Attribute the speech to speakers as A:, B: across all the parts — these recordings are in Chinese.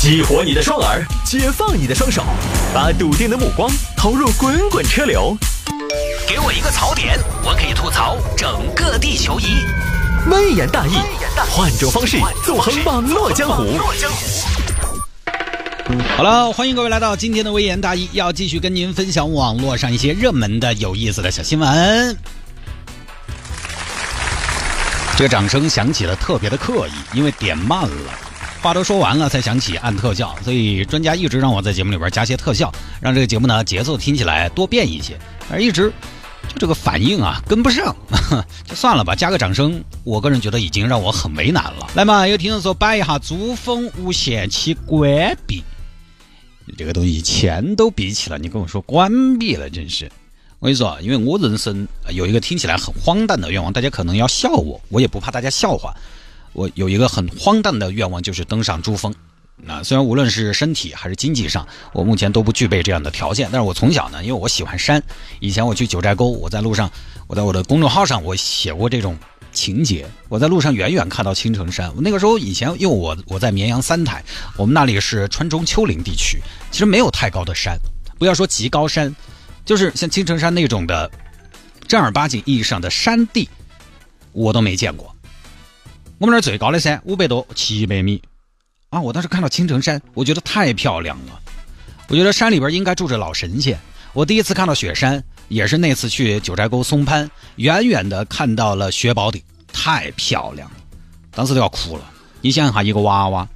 A: 激活你的双耳，解放你的双手，把笃定的目光投入滚滚车流。给我一个槽点，我可以吐槽整个地球仪。微言大义，换种方式纵横网络江湖。
B: 好了，欢迎各位来到今天的微言大义，要继续跟您分享网络上一些热门的、有意思的小新闻。这个掌声响起了特别的刻意，因为点慢了，话都说完了才想起按特效，所以专家一直让我在节目里边加些特效，让这个节目呢节奏听起来多变一些。而一直就这个反应啊跟不上，就算了吧，加个掌声，我个人觉得已经让我很为难了。来嘛，有听众说摆一下珠峰无限期关闭，这个东西钱都闭起了，你跟我说关闭了，真是。我跟你说，因为我人生有一个听起来很荒诞的愿望，大家可能要笑我，我也不怕大家笑话。我有一个很荒诞的愿望，就是登上珠峰。那虽然无论是身体还是经济上，我目前都不具备这样的条件，但是我从小呢，因为我喜欢山，以前我去九寨沟，我在路上，我在我的公众号上我写过这种情节。我在路上远远看到青城山，那个时候以前因为我我在绵阳三台，我们那里是川中丘陵地区，其实没有太高的山，不要说极高山。就是像青城山那种的正儿八经意义上的山地，我都没见过。我们那儿最高的山五百多、七百米啊！我当时看到青城山，我觉得太漂亮了。我觉得山里边应该住着老神仙。我第一次看到雪山，也是那次去九寨沟松潘，远远的看到了雪宝顶，太漂亮了，当时都要哭了。你想想，一个娃娃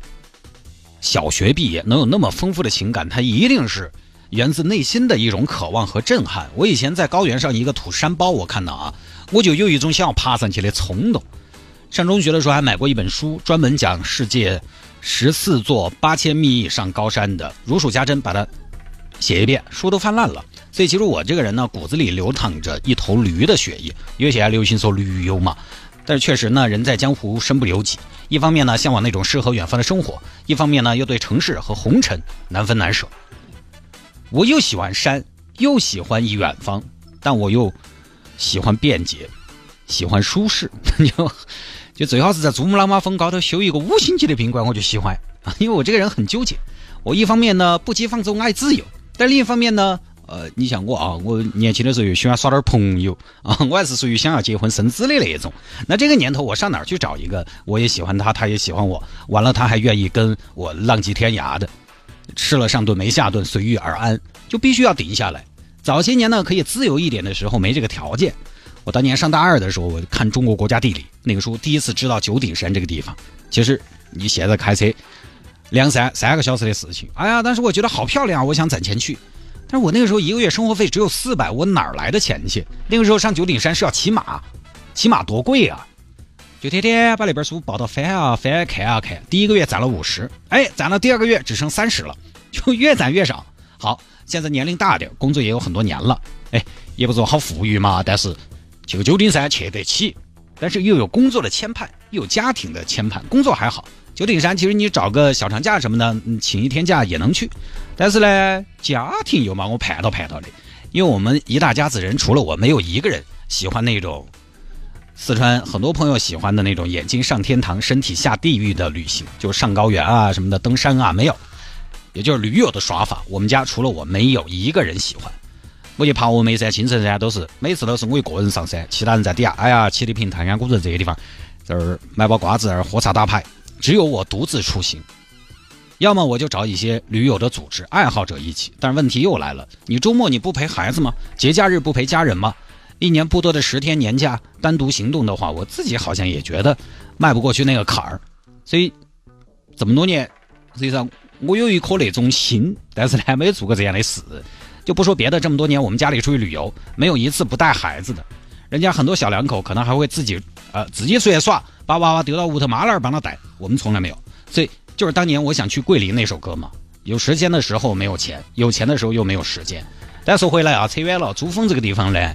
B: 小学毕业能有那么丰富的情感，他一定是。源自内心的一种渴望和震撼。我以前在高原上一个土山包，我看到啊，我就有一种想要爬上去的冲动。上中学的时候还买过一本书，专门讲世界十四座八千米以上高山的，如数家珍，把它写一遍，书都翻烂了。所以其实我这个人呢，骨子里流淌着一头驴的血液，因为现在流行说驴友嘛。但是确实呢，人在江湖身不由己，一方面呢向往那种诗和远方的生活，一方面呢又对城市和红尘难分难舍。我又喜欢山，又喜欢远方，但我又喜欢便捷，喜欢舒适，就 就最好是在珠穆朗玛峰高头修一个五星级的宾馆，我就喜欢啊！因为我这个人很纠结，我一方面呢不羁放纵爱自由，但另一方面呢，呃，你像我啊，我年轻的时候又喜欢耍点朋友啊，我还是属于想要结婚生子的那一种。那这个年头我上哪儿去找一个我也喜欢他，他也喜欢我，完了他还愿意跟我浪迹天涯的？吃了上顿没下顿，随遇而安，就必须要顶下来。早些年呢，可以自由一点的时候，没这个条件。我当年上大二的时候，我看《中国国家地理》那个书，第一次知道九鼎山这个地方。其实你现在开车两三三个小时的事情，哎呀，但是我觉得好漂亮，我想攒钱去。但是我那个时候一个月生活费只有四百，我哪儿来的钱去？那个时候上九鼎山是要骑马，骑马多贵啊！就天天把那本书抱到翻啊翻看啊看，第一个月攒了五十，哎，攒了第二个月只剩三十了，就越攒越少。好，现在年龄大点，工作也有很多年了，哎，也不说好富裕嘛，但是去个九鼎山去得起，但是又有工作的牵绊，又有家庭的牵绊。工作还好，九鼎山其实你找个小长假什么的，你请一天假也能去，但是呢，家庭又把我盼到盼到的，因为我们一大家子人，除了我，没有一个人喜欢那种。四川很多朋友喜欢的那种眼睛上天堂、身体下地狱的旅行，就上高原啊什么的，登山啊没有，也就是驴友的耍法。我们家除了我，没有一个人喜欢。我去爬峨眉山、青城山都是每次都是我一个人上山，其他人在底下。哎呀，七里坪、太阳古镇这些地方，这儿买包瓜子，儿喝茶打牌，只有我独自出行。要么我就找一些驴友的组织爱好者一起。但问题又来了，你周末你不陪孩子吗？节假日不陪家人吗？一年不多的十天年假，单独行动的话，我自己好像也觉得迈不过去那个坎儿。所以这么多年，实际上我有一颗那种心，但是呢，没有做过这样的事。就不说别的，这么多年我们家里出去旅游，没有一次不带孩子的。人家很多小两口可能还会自己呃自己出去耍，把娃娃丢到屋头，妈老儿帮他带。我们从来没有。所以就是当年我想去桂林那首歌嘛，有时间的时候没有钱，有钱的时候又没有时间。但说回来啊，扯远了，珠峰这个地方呢。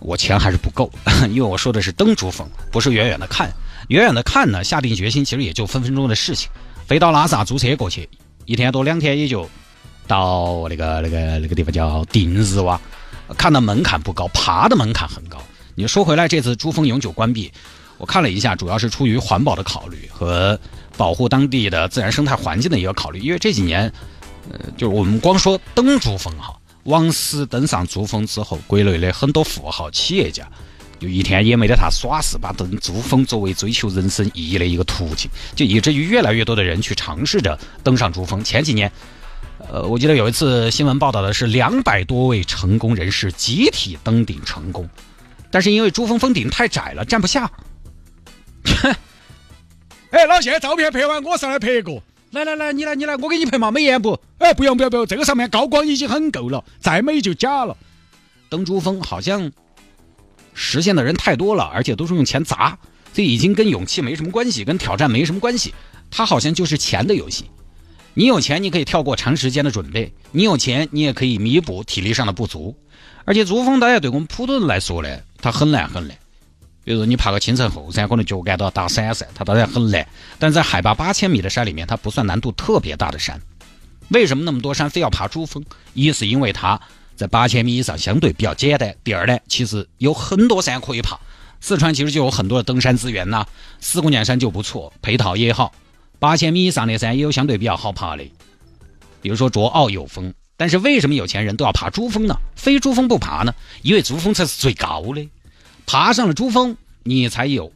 B: 我钱还是不够，因为我说的是登珠峰，不是远远的看。远远的看呢，下定决心其实也就分分钟的事情。飞到拉萨租车过去，一天多两天也就到那个那个那个地方叫定日洼。看的门槛不高，爬的门槛很高。你说回来，这次珠峰永久关闭，我看了一下，主要是出于环保的考虑和保护当地的自然生态环境的一个考虑。因为这几年，呃，就是我们光说登珠峰哈，王石登上珠峰之后，国内的很多富豪企业家。就一天也没得他耍事，把登珠峰作为追求人生意义的一个途径，就以至于越来越多的人去尝试着登上珠峰。前几年，呃，我记得有一次新闻报道的是两百多位成功人士集体登顶成功，但是因为珠峰峰顶太窄了，站不下。哎，老谢，照片拍完，我上来拍一个。来来来，你来你来，我给你拍嘛，美颜不？哎，不用不用不用，这个上面高光已经很够了，再美就假了。登珠峰好像。实现的人太多了，而且都是用钱砸，这已经跟勇气没什么关系，跟挑战没什么关系。它好像就是钱的游戏。你有钱，你可以跳过长时间的准备；你有钱，你也可以弥补体力上的不足。而且珠峰，大家对我们普通人来说呢，它很难很难。比如说你爬个青城后山，可能脚感都要打闪闪，它当然很难。但在海拔八千米的山里面，它不算难度特别大的山。为什么那么多山非要爬珠峰？一是因为它。在八千米以上相对比较简单。第二呢，其实有很多山可以爬。四川其实就有很多的登山资源呐，四姑娘山就不错，配套也好。八千米以上的山也有相对比较好爬的，比如说卓奥有峰。但是为什么有钱人都要爬珠峰呢？非珠峰不爬呢？因为珠峰才是最高的，爬上了珠峰，你才有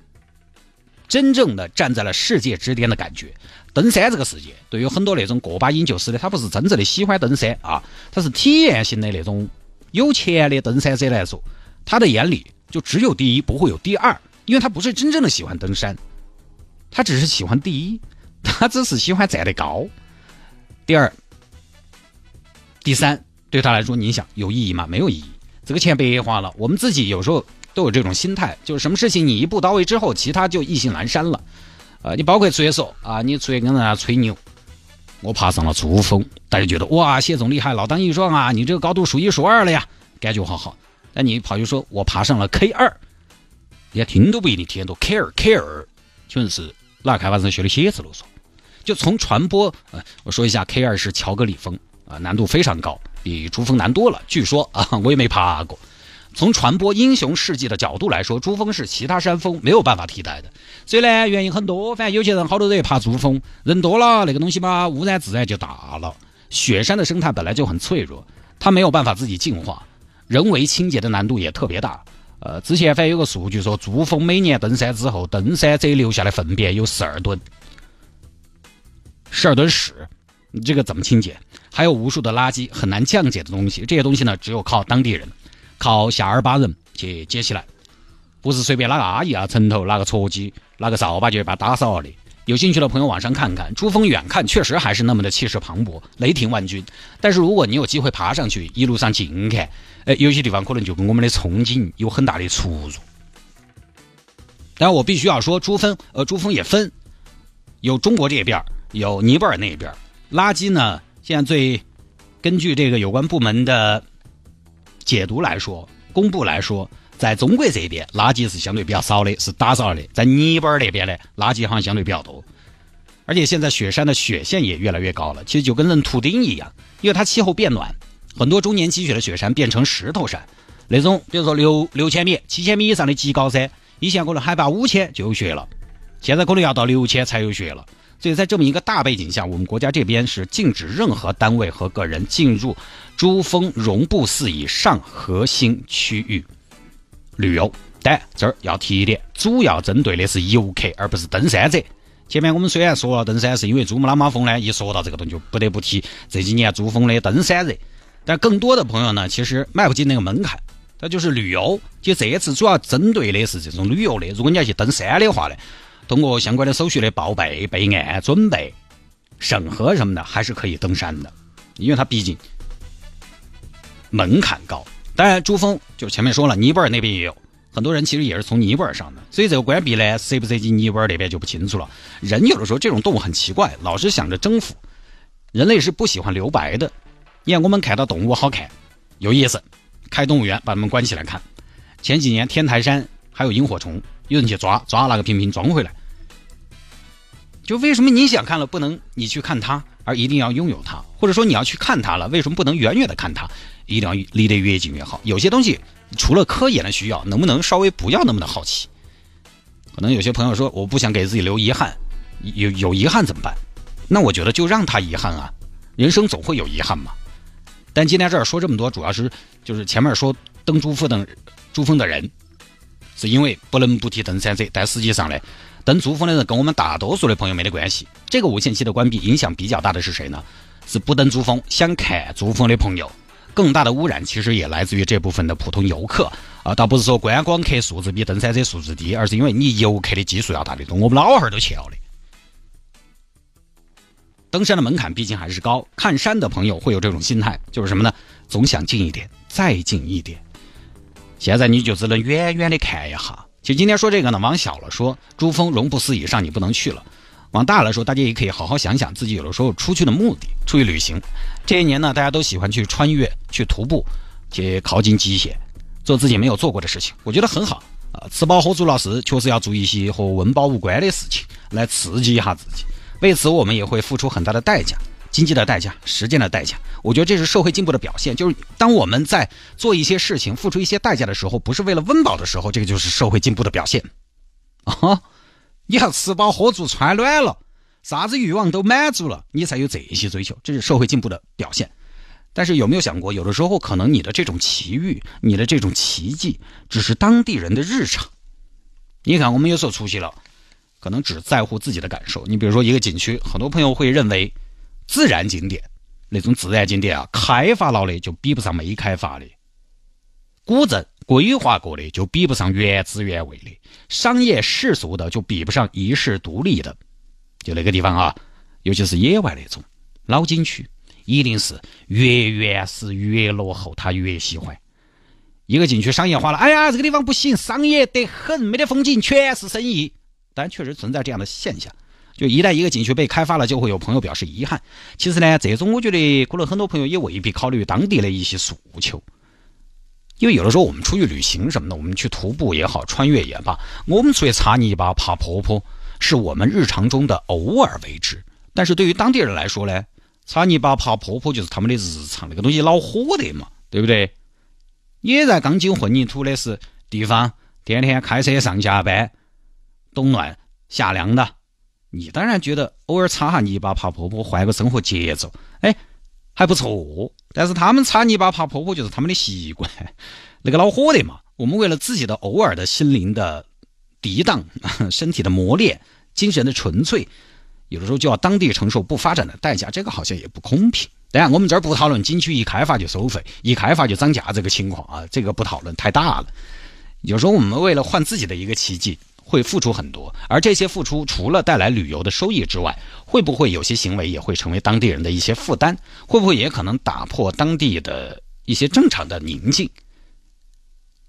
B: 真正的站在了世界之巅的感觉。登山这个世界，对于很多那种过把瘾就是的，他不是真正的喜欢登山啊，他是体验型的那种有钱的登山者来说，他的眼里就只有第一，不会有第二，因为他不是真正的喜欢登山，他只是喜欢第一，他只是喜欢站得高。第二、第三，对他来说，你想有意义吗？没有意义，这个钱白花了。我们自己有时候都有这种心态，就是什么事情你一步到位之后，其他就意兴阑珊了。呃，你包括出去说啊，你出去跟人家吹牛，我爬上了珠峰，大家觉得哇，谢总厉害，老当益壮啊，你这个高度数一数二了呀，感觉好好。那你跑去说我爬上了 K 二，连听都不一定听得懂 K 二 K 二，请问是哪个开发商学的写字楼嗦？就从传播，呃，我说一下 K 二是乔格里峰啊，难度非常高，比珠峰难多了。据说 啊，我也没爬过。从传播英雄事迹的角度来说，珠峰是其他山峰没有办法替代的。所以呢，原因很多，反正有些人好多人爬珠峰，人多了那个东西嘛，污染自然就大了。雪山的生态本来就很脆弱，它没有办法自己净化，人为清洁的难度也特别大。呃，之前反正有个数据说，珠峰每年登山之后，登山者留下的粪便有十二吨，十二吨屎，你这个怎么清洁？还有无数的垃圾，很难降解的东西，这些东西呢，只有靠当地人。靠夏尔巴人去接起来，不是随便哪个阿姨啊、城头拿个撮箕、拿个扫把就把打扫了的。有兴趣的朋友网上看看，珠峰远看确实还是那么的气势磅礴、雷霆万钧。但是如果你有机会爬上去，一路上近看，哎，有些地方可能就跟我们的憧憬有很大的出入。但我必须要说，珠峰，呃，珠峰也分，有中国这边儿，有尼泊尔那边。垃圾呢，现在最根据这个有关部门的。解读来说，公布来说，在中国这边垃圾是相对比较少的，是打扫的；在尼泊尔那边呢，垃圾好像相对比较多。而且现在雪山的雪线也越来越高了，其实就跟人图钉一样，因为它气候变暖，很多终年积雪的雪山变成石头山。那种比如说六六千米、七千米以上的极高山，以前可能海拔五千就有雪了，现在可能要到六千才有雪了。所以在这么一个大背景下，我们国家这边是禁止任何单位和个人进入珠峰绒布寺以上核心区域旅游。但这儿要提一点，主要针对的是游客，而不是登山者。前面我们虽然说了登山，是因为珠穆朗玛峰呢，一说到这个东西就不得不提这几年珠峰的登山热。但更多的朋友呢，其实迈不进那个门槛，那就是旅游。就这一次主要针对的是这种旅游的。如果你要去登山的话呢？通过相关的手续的报备、备案、准备、审核什么的，还是可以登山的，因为它毕竟门槛高。当然，珠峰就前面说了，尼泊尔那边也有很多人，其实也是从尼泊尔上的。所以这个关闭呢，涉不涉及尼泊尔那边就不清楚了。人有的时候这种动物很奇怪，老是想着征服。人类是不喜欢留白的。你看，我们看到动物好看，有意思，开动物园把它们关起来看。前几年天台山还有萤火虫，有人去抓，抓那个瓶瓶装回来。就为什么你想看了不能你去看它，而一定要拥有它？或者说你要去看它了，为什么不能远远的看它？一定要离得越近越好。有些东西除了科研的需要，能不能稍微不要那么的好奇？可能有些朋友说，我不想给自己留遗憾，有有遗憾怎么办？那我觉得就让他遗憾啊，人生总会有遗憾嘛。但今天这儿说这么多，主要是就是前面说登珠峰的珠峰的人，是因为不能不提登山者，但实际上呢，登珠峰的人跟我们大多数的朋友没得关系。这个无限期的关闭影响比较大的是谁呢？是不登珠峰想看珠峰的朋友。更大的污染其实也来自于这部分的普通游客啊，倒不是说观光客素质比登山者素质低，而是因为你游客的基数要大得多。我们老汉儿都去了的。登山的门槛毕竟还是高，看山的朋友会有这种心态，就是什么呢？总想近一点，再近一点。现在你就只能远远的看一下。其实今天说这个呢，往小了说，珠峰容不思以上你不能去了；往大了说，大家也可以好好想想自己有的时候出去的目的，出去旅行。这些年呢，大家都喜欢去穿越、去徒步、去靠近极限，做自己没有做过的事情，我觉得很好啊。吃饱喝足了事，确实要做一些和温饱无关的事情，来刺激一下自己。为此，我们也会付出很大的代价，经济的代价、时间的代价。我觉得这是社会进步的表现。就是当我们在做一些事情、付出一些代价的时候，不是为了温饱的时候，这个就是社会进步的表现。啊，你要吃饱喝足、穿暖了，啥子欲望都满足了，你才有这些追求，这是社会进步的表现。但是有没有想过，有的时候可能你的这种奇遇、你的这种奇迹，只是当地人的日常。你看，我们有所出息了。可能只在乎自己的感受。你比如说一个景区，很多朋友会认为，自然景点那种自然景点啊，开发了的就比不上没开发的，古镇规划过的就比不上原汁原味的，商业世俗的就比不上遗世独立的。就那个地方啊，尤其是野外那种老景区，一定是越原始越落后，他越喜欢。一个景区商业化了，哎呀，这个地方不行，商业得很，没得风景，全是生意。但确实存在这样的现象，就一旦一个景区被开发了，就会有朋友表示遗憾。其实呢，这种我觉得可能很多朋友也未必考虑当地的一些诉求，因为有的时候我们出去旅行什么的，我们去徒步也好，穿越也罢，我们出去擦泥巴、爬坡坡，是我们日常中的偶尔为之。但是对于当地人来说呢，擦泥巴、爬坡坡就是他们的日常，那个东西恼火的嘛，对不对？也在钢筋混凝土的是地方，天天开车上下班。冬暖夏凉的，你当然觉得偶尔擦下泥巴爬坡坡，换个生活节奏，哎，还不错。但是他们擦泥巴爬坡坡就是他们的习惯，那个恼火的嘛。我们为了自己的偶尔的心灵的涤荡、身体的磨练、精神的纯粹，有的时候就要当地承受不发展的代价，这个好像也不公平。当然，我们这儿不讨论景区一开发就收费、一开发就涨价这个情况啊，这个不讨论，太大了。有时候我们为了换自己的一个奇迹。会付出很多，而这些付出除了带来旅游的收益之外，会不会有些行为也会成为当地人的一些负担？会不会也可能打破当地的一些正常的宁静？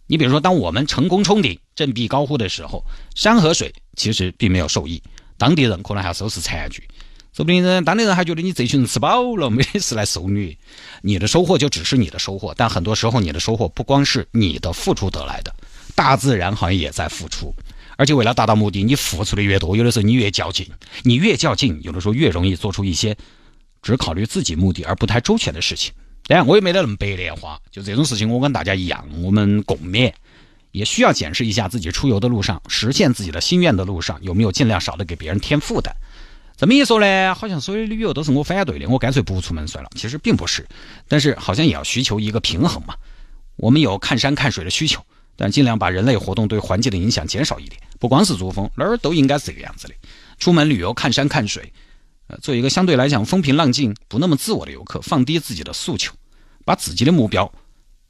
B: 你比如说，当我们成功冲顶、振臂高呼的时候，山和水其实并没有受益，当地人可能还要收拾残局，说不定人当地人还觉得你这群人吃饱了，没事来受虐。你的收获就只是你的收获，但很多时候你的收获不光是你的付出得来的，大自然好像也在付出。而且为了达到目的，你付出的越多，有的时候你越较劲，你越较劲，有的时候越容易做出一些只考虑自己目的而不太周全的事情。当然，我也没得那么白莲花，就这种事情，我跟大家一样，我们共勉，也需要检视一下自己出游的路上，实现自己的心愿的路上，有没有尽量少的给别人添负担。这么一说呢，好像所有旅游都是我反对的，我干脆不出门算了。其实并不是，但是好像也要需求一个平衡嘛。我们有看山看水的需求。但尽量把人类活动对环境的影响减少一点，不光是珠峰，哪儿都应该是这个样子的。出门旅游看山看水，呃，做一个相对来讲风平浪静、不那么自我的游客，放低自己的诉求，把自己的目标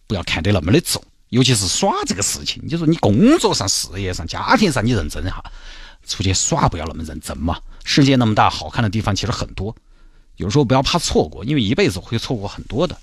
B: 不要看得那么的重，尤其是耍这个事情，你说你工作上、事业上、家庭上你认真哈，出去耍不要那么认真嘛。世界那么大，好看的地方其实很多，有时候不要怕错过，因为一辈子会错过很多的。